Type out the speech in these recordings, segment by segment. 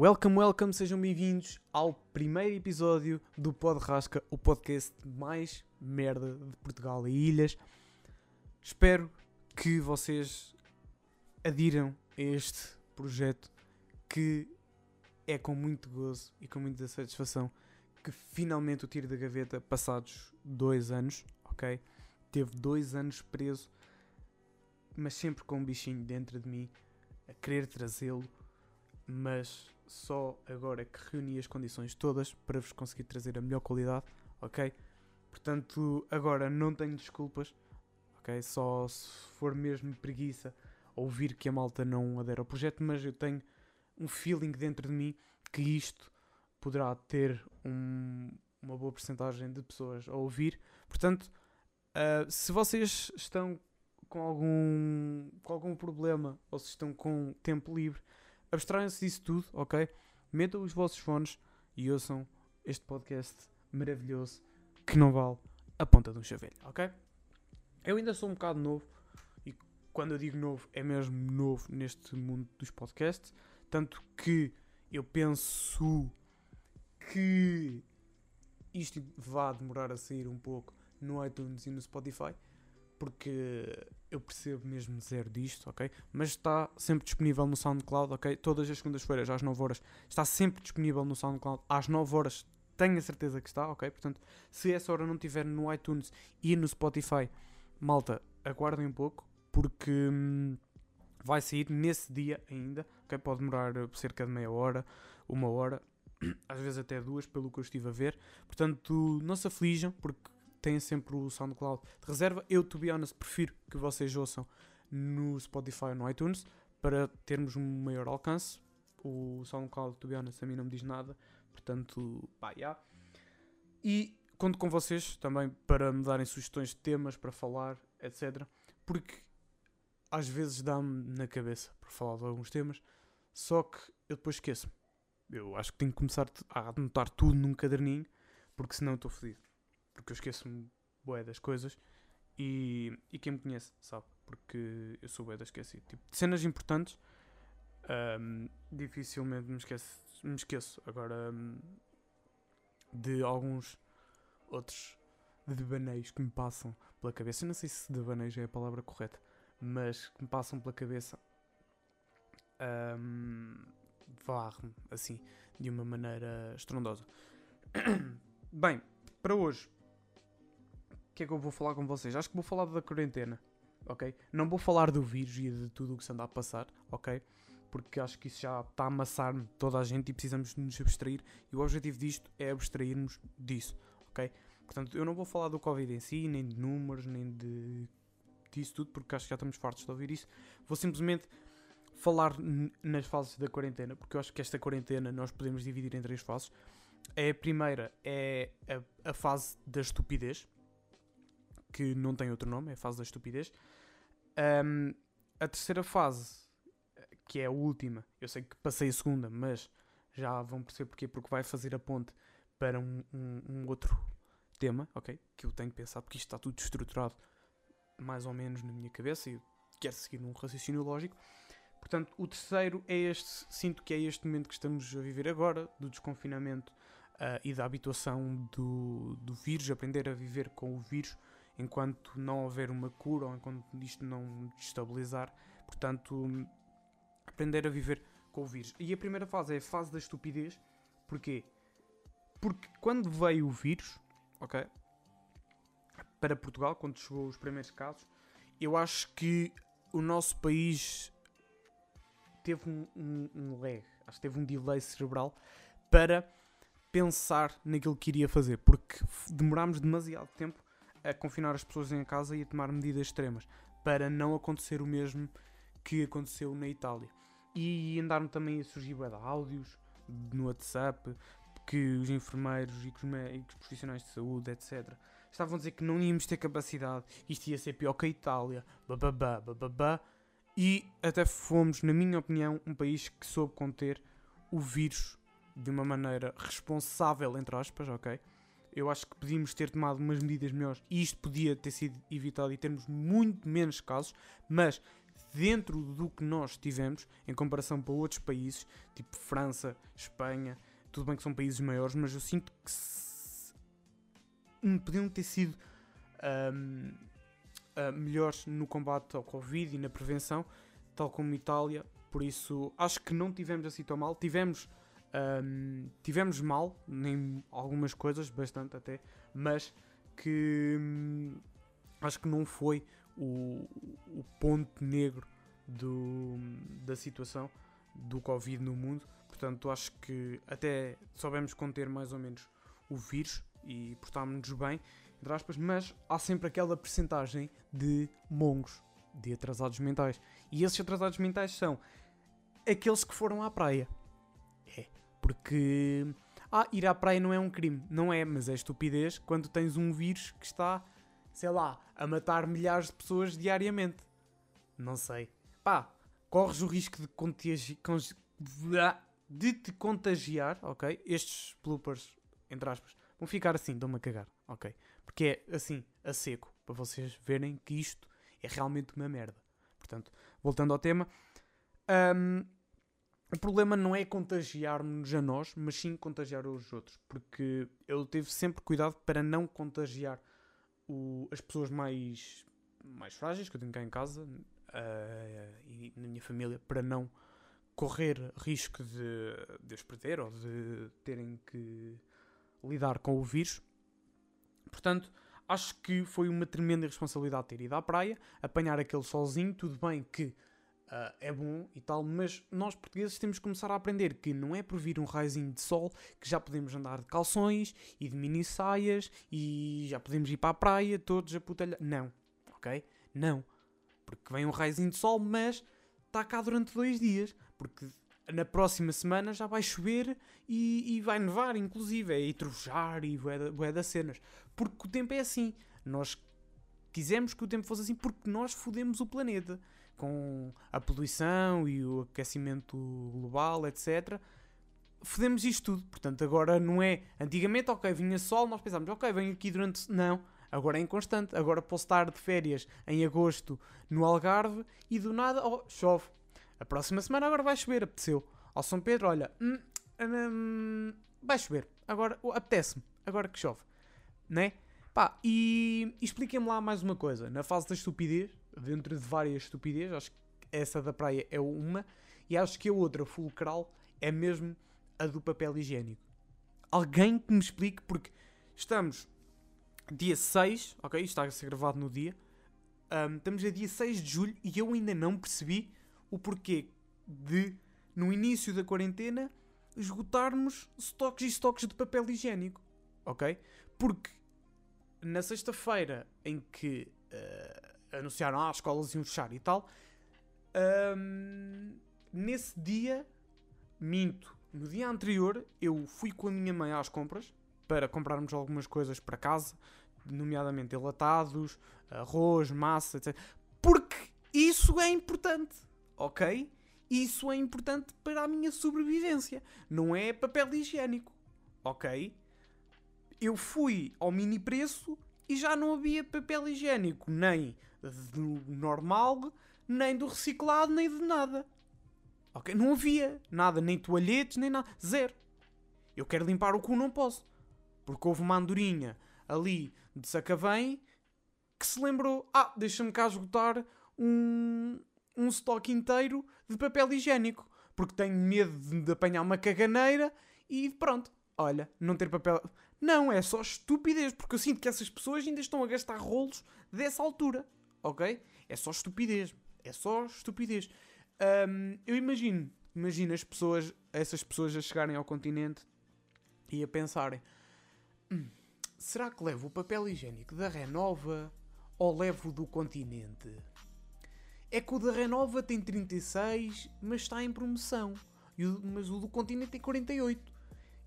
Welcome, welcome, sejam bem-vindos ao primeiro episódio do Pod Rasca, o podcast mais merda de Portugal e ilhas. Espero que vocês adiram a este projeto que é com muito gozo e com muita satisfação que finalmente o tiro da gaveta passados dois anos, ok? Teve dois anos preso, mas sempre com um bichinho dentro de mim a querer trazê-lo, mas só agora é que reuni as condições todas para vos conseguir trazer a melhor qualidade, ok? Portanto, agora não tenho desculpas, ok? Só se for mesmo preguiça ouvir que a malta não adere ao projeto, mas eu tenho um feeling dentro de mim que isto poderá ter um, uma boa porcentagem de pessoas a ouvir. Portanto, uh, se vocês estão com algum, com algum problema ou se estão com tempo livre, abstraiam-se disso tudo, ok? Metam os vossos fones e ouçam este podcast maravilhoso que não vale a ponta de um chavelho, ok? Eu ainda sou um bocado novo e quando eu digo novo é mesmo novo neste mundo dos podcasts, tanto que eu penso que isto vai demorar a sair um pouco no iTunes e no Spotify, porque eu percebo mesmo zero disto, ok? Mas está sempre disponível no SoundCloud, ok? Todas as segundas-feiras às 9 horas está sempre disponível no SoundCloud às 9 horas. Tenho a certeza que está, ok? Portanto, se essa hora não estiver no iTunes e no Spotify, malta, aguardem um pouco, porque hum, vai sair nesse dia ainda, ok? Pode demorar cerca de meia hora, uma hora, às vezes até duas, pelo que eu estive a ver. Portanto, não se aflijam, porque têm sempre o SoundCloud de reserva. Eu, to be honest, prefiro que vocês ouçam no Spotify ou no iTunes para termos um maior alcance. O SoundCloud, to be honest, a mim não me diz nada. Portanto, pá, yeah. E conto com vocês também para me darem sugestões de temas para falar, etc. Porque às vezes dá-me na cabeça para falar de alguns temas, só que eu depois esqueço-me. Eu acho que tenho que começar a anotar tudo num caderninho, porque senão estou fodido. Porque eu esqueço-me bué das coisas e, e quem me conhece sabe, porque eu sou bué da esquecido. Tipo, de cenas importantes, um, dificilmente me, esqueço, me esqueço. Agora, um, de alguns outros devaneios que me passam pela cabeça. Eu não sei se devaneio é a palavra correta, mas que me passam pela cabeça. Um, varre-me assim, de uma maneira estrondosa. Bem, para hoje, que é que eu vou falar com vocês? Acho que vou falar da quarentena, ok? Não vou falar do vírus e de tudo o que se anda a passar, ok? Porque acho que isso já está a amassar toda a gente e precisamos nos abstrair. E o objetivo disto é abstrairmos disso, ok? Portanto, eu não vou falar do Covid em si, nem de números, nem de disso tudo, porque acho que já estamos fartos de ouvir isso. Vou simplesmente falar nas fases da quarentena, porque eu acho que esta quarentena nós podemos dividir em três fases. A primeira é a, a fase da estupidez, que não tem outro nome, é a fase da estupidez. Um, a terceira fase, que é a última, eu sei que passei a segunda, mas já vão perceber porquê, porque vai fazer a ponte para um, um, um outro tema, ok? Que eu tenho que pensar, porque isto está tudo estruturado mais ou menos na minha cabeça e quero seguir num raciocínio lógico. Portanto, o terceiro é este, sinto que é este momento que estamos a viver agora, do desconfinamento uh, e da habituação do, do vírus, aprender a viver com o vírus enquanto não houver uma cura ou enquanto isto não destabilizar. Portanto, aprender a viver com o vírus. E a primeira fase é a fase da estupidez. Porquê? Porque quando veio o vírus, ok? Para Portugal, quando chegou os primeiros casos, eu acho que o nosso país teve um, um, um lag, acho que teve um delay cerebral para pensar naquilo que iria fazer, porque demorámos demasiado tempo a confinar as pessoas em casa e a tomar medidas extremas para não acontecer o mesmo que aconteceu na Itália. E andaram também a surgir de áudios no WhatsApp que os enfermeiros e os médicos profissionais de saúde, etc., estavam a dizer que não íamos ter capacidade, isto ia ser pior que a Itália, bababá, bababá, e até fomos, na minha opinião, um país que soube conter o vírus de uma maneira responsável, entre aspas, ok? Eu acho que podíamos ter tomado umas medidas melhores e isto podia ter sido evitado e termos muito menos casos, mas dentro do que nós tivemos, em comparação para outros países, tipo França, Espanha, tudo bem que são países maiores, mas eu sinto que se... Hum, podiam ter sido um, uh, melhores no combate ao Covid e na prevenção, tal como Itália. Por isso, acho que não tivemos assim tão mal. Tivemos, um, tivemos mal em algumas coisas, bastante até, mas que hum, acho que não foi o, o ponto negro do, da situação do Covid no mundo. Portanto, acho que até soubemos conter mais ou menos o vírus e portámos-nos bem, entre aspas, mas há sempre aquela percentagem de mongos, de atrasados mentais. E esses atrasados mentais são aqueles que foram à praia. Porque ah, ir à praia não é um crime. Não é, mas é estupidez quando tens um vírus que está, sei lá, a matar milhares de pessoas diariamente. Não sei. Pá, corres o risco de, contagi de te contagiar, ok? Estes bloopers, entre aspas, vão ficar assim, dão-me a cagar, ok? Porque é assim, a seco, para vocês verem que isto é realmente uma merda. Portanto, voltando ao tema, um, o problema não é contagiar-nos a nós, mas sim contagiar os outros. Porque eu tive sempre cuidado para não contagiar o, as pessoas mais, mais frágeis que eu tenho cá em casa uh, e na minha família, para não correr risco de, de os perder ou de terem que lidar com o vírus. Portanto, acho que foi uma tremenda responsabilidade ter ido à praia, apanhar aquele solzinho, tudo bem que Uh, é bom e tal, mas nós portugueses temos que começar a aprender que não é por vir um raizinho de sol que já podemos andar de calções e de mini saias e já podemos ir para a praia todos a putalhar. Não, ok? Não. Porque vem um raizinho de sol, mas está cá durante dois dias. Porque na próxima semana já vai chover e, e vai nevar, inclusive, é, e trovejar e bué das cenas. Porque o tempo é assim. Nós quisemos que o tempo fosse assim porque nós fodemos o planeta com a poluição e o aquecimento global, etc. Fodemos isto tudo. Portanto, agora não é. Antigamente, ok, vinha sol, nós pensámos, ok, vem aqui durante. Não. Agora é inconstante. Agora posso estar de férias em agosto no Algarve e do nada, oh, chove. A próxima semana agora vai chover, apeteceu. Ao São Pedro, olha, hum, hum, vai chover. Agora apetece-me. Agora que chove. Né? Pá, e, e expliquem-me lá mais uma coisa. Na fase da estupidez, dentro de várias estupidez, acho que essa da praia é uma, e acho que a outra fulcral é mesmo a do papel higiênico. Alguém que me explique, porque estamos dia 6, ok? Isto está a ser gravado no dia. Um, estamos a dia 6 de julho e eu ainda não percebi o porquê de, no início da quarentena, esgotarmos estoques e estoques de papel higiênico, ok? Porque na sexta-feira em que uh, anunciaram ah, as escolas iam fechar e tal. Um, nesse dia, minto, no dia anterior, eu fui com a minha mãe às compras para comprarmos algumas coisas para casa, nomeadamente enlatados, arroz, massa, etc. Porque isso é importante, ok? Isso é importante para a minha sobrevivência. Não é papel higiênico, ok? Eu fui ao mini preço e já não havia papel higiênico, nem do normal, nem do reciclado, nem de nada. Ok? Não havia nada, nem toalhetes, nem nada. Zero. Eu quero limpar o cu, não posso. Porque houve uma andorinha ali de Sacavém que se lembrou: ah, deixa-me cá esgotar um, um estoque inteiro de papel higiênico. Porque tenho medo de apanhar uma caganeira e pronto. Olha, não ter papel. Não, é só estupidez. Porque eu sinto que essas pessoas ainda estão a gastar rolos dessa altura ok? É só estupidez. É só estupidez. Um, eu imagino, imagino as pessoas, essas pessoas a chegarem ao continente e a pensarem: hum, será que levo o papel higiênico da Renova ou levo do continente? É que o da Renova tem 36, mas está em promoção. O, mas o do continente tem 48.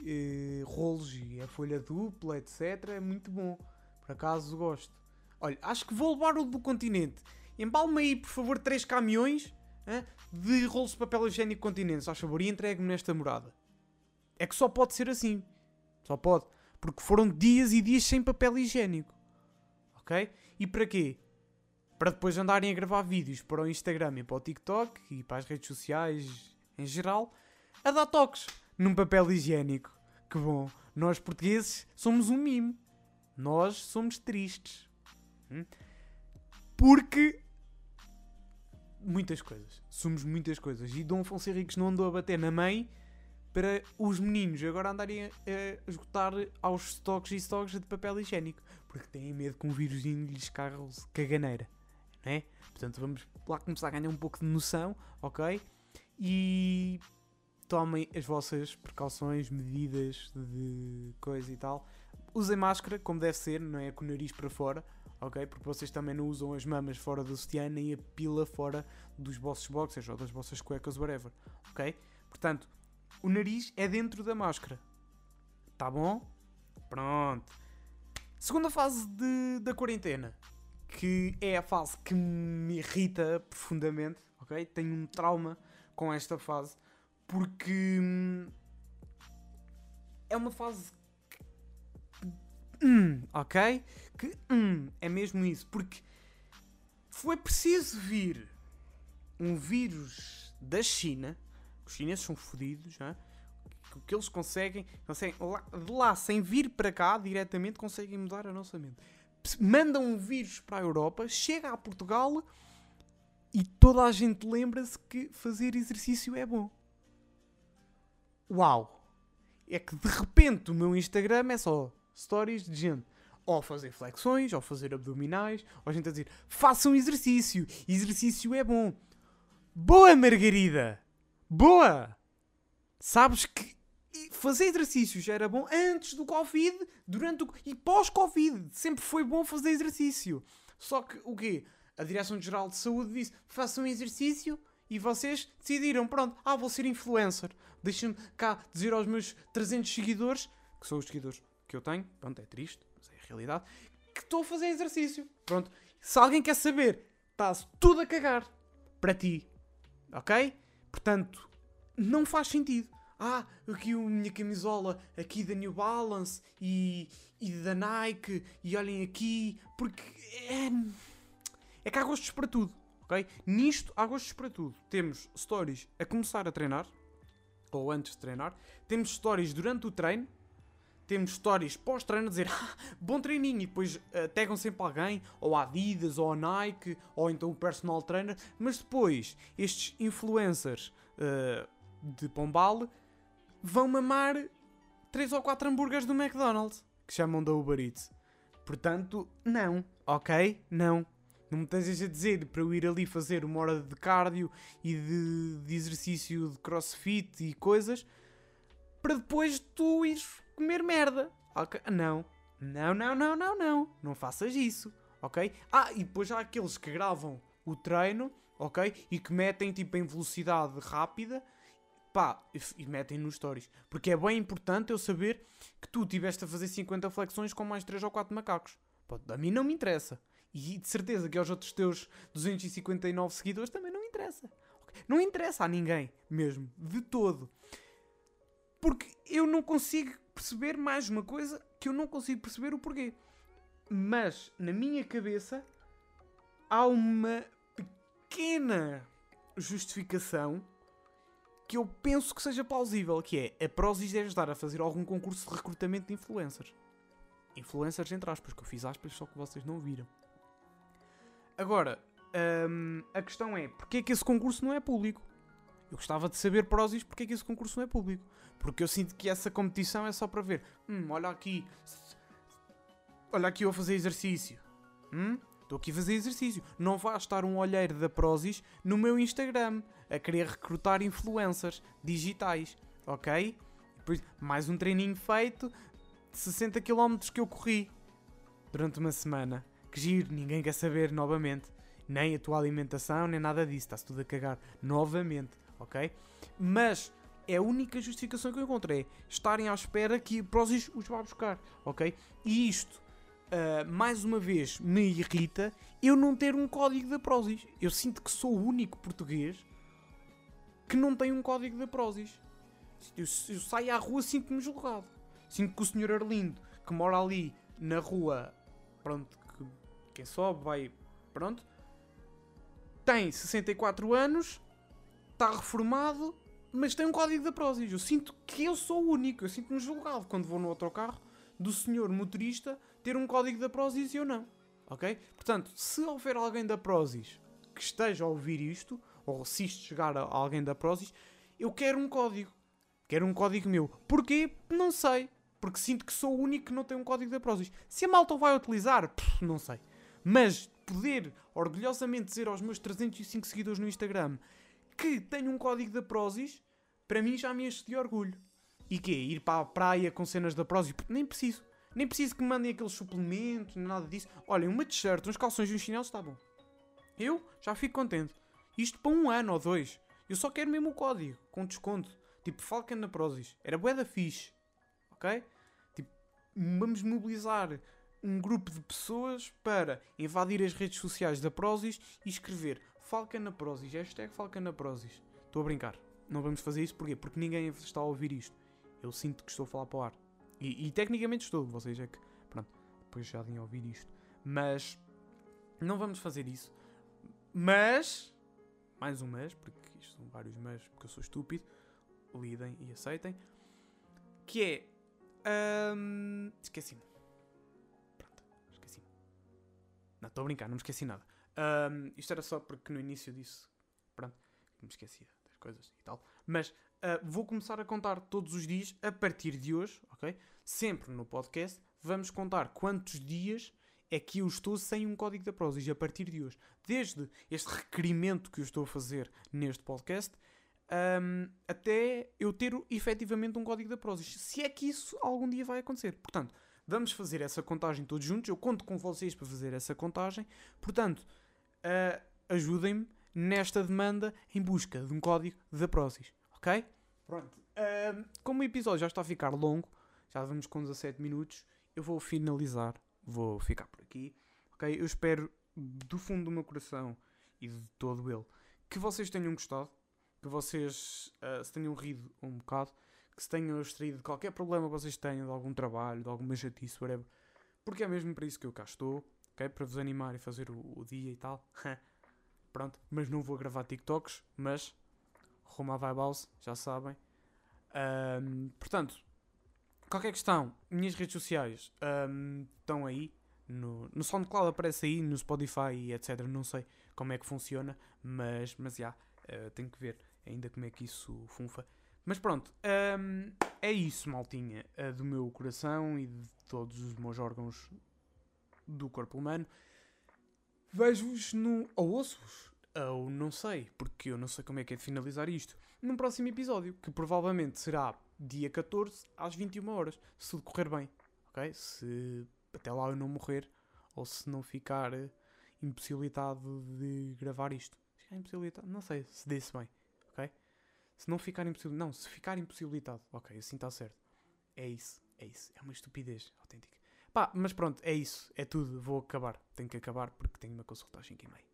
Uh, rolos e a folha dupla, etc. É muito bom. Por acaso gosto. Olha, acho que vou levar o do continente. Embalme aí, por favor, três caminhões hein, de rolos de papel higiênico continente, só favor, e entregue-me nesta morada. É que só pode ser assim. Só pode. Porque foram dias e dias sem papel higiênico. Ok? E para quê? para depois andarem a gravar vídeos para o Instagram e para o TikTok e para as redes sociais em geral, a dar toques num papel higiênico. Que bom, nós portugueses somos um mimo. Nós somos tristes. Porque muitas coisas. Somos muitas coisas. E Dom Afonso Henriques não andou a bater na mãe para os meninos agora andarem a, esgotar aos estoques e estoques de papel higiênico. Porque têm medo que um vírusinho lhes caga caganeira. Não é? Portanto, vamos lá começar a ganhar um pouco de noção, ok? E tomem as vossas precauções, medidas de coisa e tal. Usem máscara, como deve ser, não é? Com o nariz para fora, ok? Porque vocês também não usam as mamas fora do sutiã nem a pila fora dos vossos boxers ou das vossas cuecas, whatever, ok? Portanto, o nariz é dentro da máscara. Tá bom? Pronto. Segunda fase de, da quarentena, que é a fase que me irrita profundamente, ok? Tenho um trauma com esta fase, porque hum, é uma fase hum, ok? Que hum, é mesmo isso, porque foi preciso vir um vírus da China, os chineses são fodidos, é? o que eles conseguem, conseguem lá, de lá, sem vir para cá diretamente, conseguem mudar a nossa mente. Mandam um vírus para a Europa, chega a Portugal e toda a gente lembra-se que fazer exercício é bom. Uau! É que de repente o meu Instagram é só stories de gente ou fazer flexões, ou fazer abdominais, ou a gente a dizer façam exercício, exercício é bom. Boa, Margarida! Boa! Sabes que fazer exercícios era bom antes do Covid, durante o, e pós-Covid. Sempre foi bom fazer exercício. Só que o quê? A Direção-Geral de Saúde disse: façam exercício e vocês decidiram, pronto, ah, vou ser influencer. Deixem-me cá dizer aos meus 300 seguidores, que são os seguidores que eu tenho, pronto, é triste, mas é a realidade, que estou a fazer exercício. Pronto, se alguém quer saber, está-se tudo a cagar para ti, ok? Portanto, não faz sentido ah, aqui a minha camisola aqui da New Balance e, e da Nike e olhem aqui, porque é, é que há gostos para tudo, ok? Nisto há gostos para tudo. Temos stories a começar a treinar, ou antes de treinar, temos stories durante o treino, temos stories pós-treino a dizer ah, bom treininho e depois uh, tagam sempre alguém, ou a Adidas, ou a Nike, ou então o personal trainer, mas depois estes influencers uh, de Pombal vão mamar 3 ou 4 hambúrgueres do McDonald's, que chamam da Uber Eats. Portanto, não, ok? Não. Não me tens a dizer para eu ir ali fazer uma hora de cardio e de, de exercício de crossfit e coisas para depois tu ires comer merda. Ok? Não. Não, não, não, não, não. Não faças isso. Ok? Ah, e depois há aqueles que gravam o treino, ok? E que metem tipo em velocidade rápida pá, e metem nos stories. Porque é bem importante eu saber que tu tiveste a fazer 50 flexões com mais 3 ou 4 macacos. A mim não me interessa. E de certeza que aos outros teus 259 seguidores também não interessa. Não interessa a ninguém, mesmo, de todo. Porque eu não consigo perceber mais uma coisa que eu não consigo perceber o porquê. Mas na minha cabeça há uma pequena justificação que eu penso que seja plausível, que é a Prozis deve estar a fazer algum concurso de recrutamento de influencers. Influencers entre aspas, que eu fiz aspas só que vocês não viram. Agora, hum, a questão é, porquê é que esse concurso não é público? Eu gostava de saber, Prozis, porquê é que esse concurso não é público. Porque eu sinto que essa competição é só para ver. Hum, olha aqui. Olha aqui eu a fazer exercício. Hum? Estou aqui a fazer exercício. Não vai estar um olheiro da Prozis no meu Instagram a querer recrutar influencers digitais, ok? Depois, mais um treininho feito de 60 km que eu corri durante uma semana. Que giro, ninguém quer saber novamente. Nem a tua alimentação, nem nada disso. Está-se tudo a cagar novamente, ok? Mas é a única justificação que eu encontrei. Estarem à espera que Prozis os vá buscar, ok? E isto, uh, mais uma vez, me irrita eu não ter um código da Prozis. Eu sinto que sou o único português que não tem um código da Prozis. Eu, eu saio à rua sinto-me julgado. Sinto que o senhor Arlindo, que mora ali na rua, pronto, que, quem sobe vai, pronto, tem 64 anos, está reformado, mas tem um código da Prozis. Eu sinto que eu sou o único, eu sinto-me julgado quando vou no autocarro do senhor motorista ter um código da Prozis e eu não. Ok? Portanto, se houver alguém da Prozis que esteja a ouvir isto, ou se isto chegar a alguém da Prozis, eu quero um código. Quero um código meu. Porquê? Não sei. Porque sinto que sou o único que não tem um código da Prozis. Se a malta o vai utilizar, pff, não sei. Mas poder orgulhosamente dizer aos meus 305 seguidores no Instagram que tenho um código da Prozis, para mim já me enche de orgulho. E que Ir para a praia com cenas da Prozis? Nem preciso. Nem preciso que me mandem aqueles suplementos, nada disso. Olhem, uma t-shirt, uns calções e uns chinelos está bom. Eu já fico contente. Isto para um ano ou dois. Eu só quero mesmo o código, com desconto. Tipo, Falcon na Prozis. Era bué da fixe. Ok? Tipo, vamos mobilizar um grupo de pessoas para invadir as redes sociais da Prozis e escrever Falcon na Prozis. Hashtag Falcon na Prozis. Estou a brincar. Não vamos fazer isso porquê? Porque ninguém está a ouvir isto. Eu sinto que estou a falar para o ar. E, e tecnicamente estou. Vocês é que... Pronto. Depois já vinham a ouvir isto. Mas... Não vamos fazer isso. Mas... Mais um mas, porque isto são vários mas, porque eu sou estúpido. Lidem e aceitem. Que é... hum, esqueci-me. Pronto. Esqueci-me. Não, estou a brincar. Não me esqueci nada. Hum, isto era só porque no início disse... Pronto. Me esquecia das coisas e tal. Mas uh, vou começar a contar todos os dias a partir de hoje, ok? Sempre no podcast. Vamos contar quantos dias é que eu estou sem um código da Prozis a partir de hoje. Desde este requerimento que eu estou a fazer neste podcast um, até eu ter efetivamente um código da Prozis. Se é que isso algum dia vai acontecer. Portanto, vamos fazer essa contagem todos juntos. Eu conto com vocês para fazer essa contagem. Portanto, uh, ajudem-me nesta demanda em busca de um código da Prozis. Ok? Pronto. Um, como o episódio já está a ficar longo, já vamos com 17 minutos, eu vou finalizar. Vou ficar por aqui. Ok? Eu espero do fundo do meu coração e de todo ele que vocês tenham gostado, que vocês uh, se tenham rido um bocado, que se tenham extraído de qualquer problema que vocês tenham, de algum trabalho, de alguma chatice, whatever. Porque é mesmo para isso que eu cá estou, ok? Para vos animar e fazer o, o dia e tal. Pronto, mas não vou gravar TikToks, mas rumo à Vibe House, já sabem. Um, portanto, qualquer questão, minhas redes sociais um, estão aí. No, no SoundCloud aparece aí, no Spotify e etc. Não sei como é que funciona, mas, mas já, uh, tenho que ver ainda como é que isso funfa. Mas pronto, um, é isso, maltinha, uh, do meu coração e de todos os meus órgãos do corpo humano. Vejo-vos no. ou ouço-vos, ou não sei, porque eu não sei como é que é de finalizar isto, num próximo episódio, que provavelmente será dia 14 às 21 horas, se tudo correr bem, ok? Se até lá eu não morrer ou se não ficar uh, impossibilitado de gravar isto. Ficar impossibilitado, não sei se disse bem, ok? Se não ficar impossibilitado, não, se ficar impossibilitado, ok, assim está certo. É isso, é isso, é uma estupidez autêntica. Pá, mas pronto, é isso, é tudo, vou acabar. Tenho que acabar porque tenho uma consulta às 5 e meia.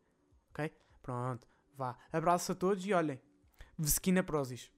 Ok? Pronto, vá. Abraço a todos e olhem, Vesquina Prozis.